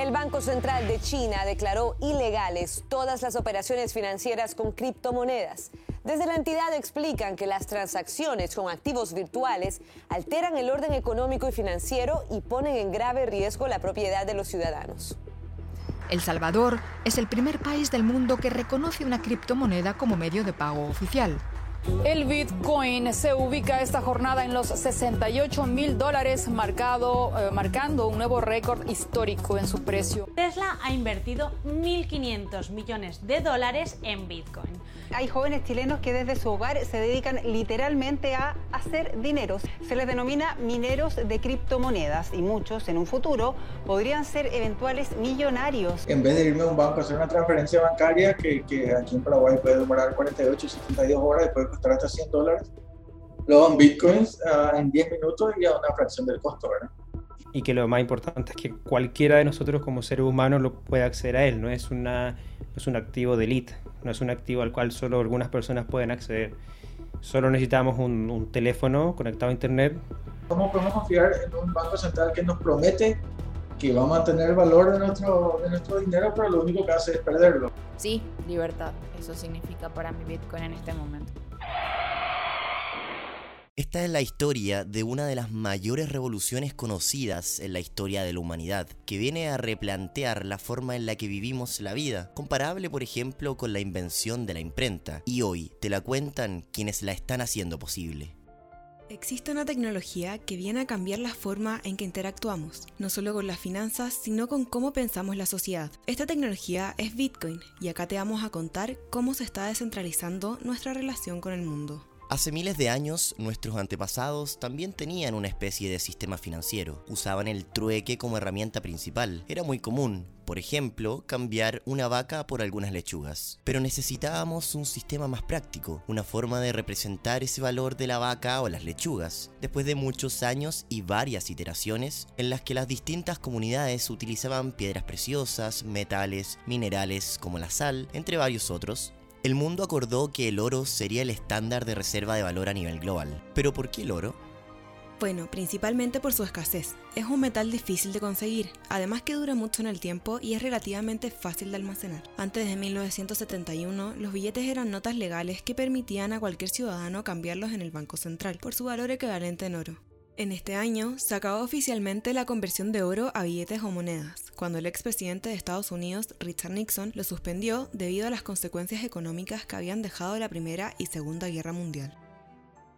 El Banco Central de China declaró ilegales todas las operaciones financieras con criptomonedas. Desde la entidad explican que las transacciones con activos virtuales alteran el orden económico y financiero y ponen en grave riesgo la propiedad de los ciudadanos. El Salvador es el primer país del mundo que reconoce una criptomoneda como medio de pago oficial. El Bitcoin se ubica esta jornada en los 68 mil dólares, marcado, eh, marcando un nuevo récord histórico en su precio. Tesla ha invertido 1.500 millones de dólares en Bitcoin. Hay jóvenes chilenos que desde su hogar se dedican literalmente a hacer dinero. Se les denomina mineros de criptomonedas y muchos en un futuro podrían ser eventuales millonarios. En vez de irme a un banco a hacer una transferencia bancaria que, que aquí en Paraguay puede demorar 48 72 horas y puede costar hasta 100 dólares, lo en bitcoins uh, en 10 minutos y a una fracción del costo, ¿verdad? Y que lo más importante es que cualquiera de nosotros como seres humanos lo puede acceder a él, no es, una, no es un activo de élite no es un activo al cual solo algunas personas pueden acceder. Solo necesitamos un, un teléfono conectado a internet. ¿Cómo podemos confiar en un banco central que nos promete que va a mantener el valor de nuestro, de nuestro dinero, pero lo único que hace es perderlo? Sí, libertad. Eso significa para mi Bitcoin en este momento. Esta es la historia de una de las mayores revoluciones conocidas en la historia de la humanidad, que viene a replantear la forma en la que vivimos la vida, comparable por ejemplo con la invención de la imprenta, y hoy te la cuentan quienes la están haciendo posible. Existe una tecnología que viene a cambiar la forma en que interactuamos, no solo con las finanzas, sino con cómo pensamos la sociedad. Esta tecnología es Bitcoin, y acá te vamos a contar cómo se está descentralizando nuestra relación con el mundo. Hace miles de años, nuestros antepasados también tenían una especie de sistema financiero. Usaban el trueque como herramienta principal. Era muy común, por ejemplo, cambiar una vaca por algunas lechugas. Pero necesitábamos un sistema más práctico, una forma de representar ese valor de la vaca o las lechugas. Después de muchos años y varias iteraciones, en las que las distintas comunidades utilizaban piedras preciosas, metales, minerales como la sal, entre varios otros, el mundo acordó que el oro sería el estándar de reserva de valor a nivel global. ¿Pero por qué el oro? Bueno, principalmente por su escasez. Es un metal difícil de conseguir, además que dura mucho en el tiempo y es relativamente fácil de almacenar. Antes de 1971, los billetes eran notas legales que permitían a cualquier ciudadano cambiarlos en el Banco Central por su valor equivalente en oro. En este año se acabó oficialmente la conversión de oro a billetes o monedas, cuando el expresidente de Estados Unidos, Richard Nixon, lo suspendió debido a las consecuencias económicas que habían dejado la Primera y Segunda Guerra Mundial.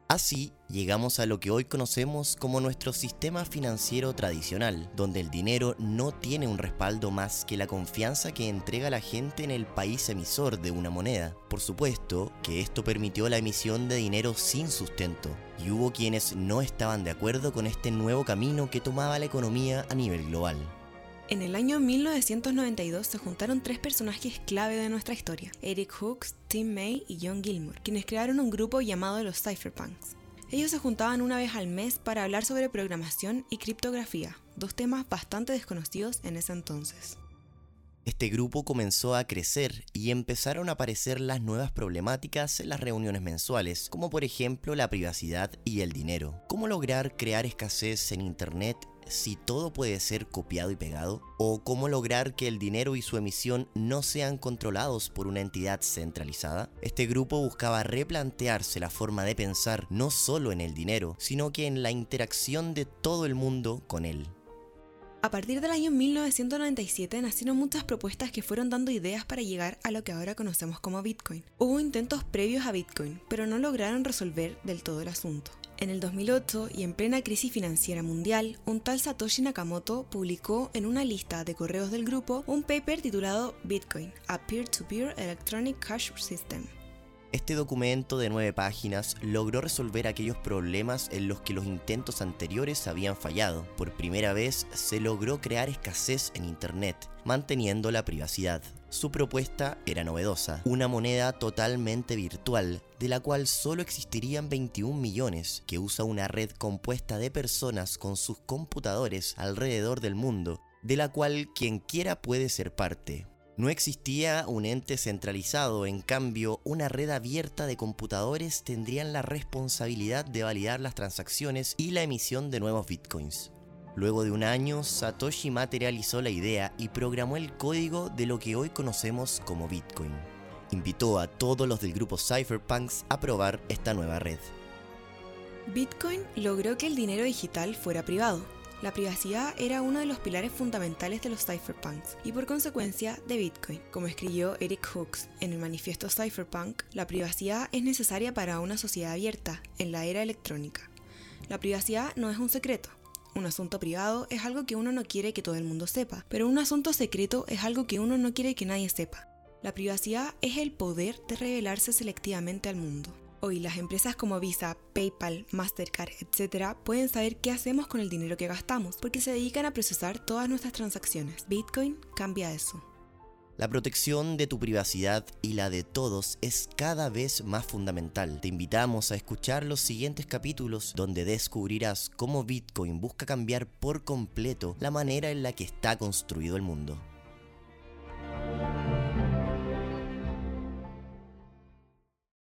Así, llegamos a lo que hoy conocemos como nuestro sistema financiero tradicional, donde el dinero no tiene un respaldo más que la confianza que entrega la gente en el país emisor de una moneda. Por supuesto que esto permitió la emisión de dinero sin sustento, y hubo quienes no estaban de acuerdo con este nuevo camino que tomaba la economía a nivel global. En el año 1992 se juntaron tres personajes clave de nuestra historia, Eric Hooks, Tim May y John Gilmore, quienes crearon un grupo llamado los Cypherpunks. Ellos se juntaban una vez al mes para hablar sobre programación y criptografía, dos temas bastante desconocidos en ese entonces. Este grupo comenzó a crecer y empezaron a aparecer las nuevas problemáticas en las reuniones mensuales, como por ejemplo la privacidad y el dinero. ¿Cómo lograr crear escasez en Internet si todo puede ser copiado y pegado? ¿O cómo lograr que el dinero y su emisión no sean controlados por una entidad centralizada? Este grupo buscaba replantearse la forma de pensar no solo en el dinero, sino que en la interacción de todo el mundo con él. A partir del año 1997 nacieron muchas propuestas que fueron dando ideas para llegar a lo que ahora conocemos como Bitcoin. Hubo intentos previos a Bitcoin, pero no lograron resolver del todo el asunto. En el 2008 y en plena crisis financiera mundial, un tal Satoshi Nakamoto publicó en una lista de correos del grupo un paper titulado Bitcoin, a Peer-to-Peer Electronic Cash System. Este documento de nueve páginas logró resolver aquellos problemas en los que los intentos anteriores habían fallado. Por primera vez se logró crear escasez en Internet, manteniendo la privacidad. Su propuesta era novedosa, una moneda totalmente virtual, de la cual solo existirían 21 millones, que usa una red compuesta de personas con sus computadores alrededor del mundo, de la cual quien quiera puede ser parte. No existía un ente centralizado, en cambio, una red abierta de computadores tendrían la responsabilidad de validar las transacciones y la emisión de nuevos bitcoins. Luego de un año, Satoshi materializó la idea y programó el código de lo que hoy conocemos como Bitcoin. Invitó a todos los del grupo Cypherpunks a probar esta nueva red. Bitcoin logró que el dinero digital fuera privado. La privacidad era uno de los pilares fundamentales de los cypherpunks y por consecuencia de Bitcoin. Como escribió Eric Hooks en el manifiesto Cypherpunk, la privacidad es necesaria para una sociedad abierta en la era electrónica. La privacidad no es un secreto. Un asunto privado es algo que uno no quiere que todo el mundo sepa, pero un asunto secreto es algo que uno no quiere que nadie sepa. La privacidad es el poder de revelarse selectivamente al mundo. Hoy las empresas como Visa, PayPal, Mastercard, etc. pueden saber qué hacemos con el dinero que gastamos porque se dedican a procesar todas nuestras transacciones. Bitcoin cambia eso. La protección de tu privacidad y la de todos es cada vez más fundamental. Te invitamos a escuchar los siguientes capítulos donde descubrirás cómo Bitcoin busca cambiar por completo la manera en la que está construido el mundo.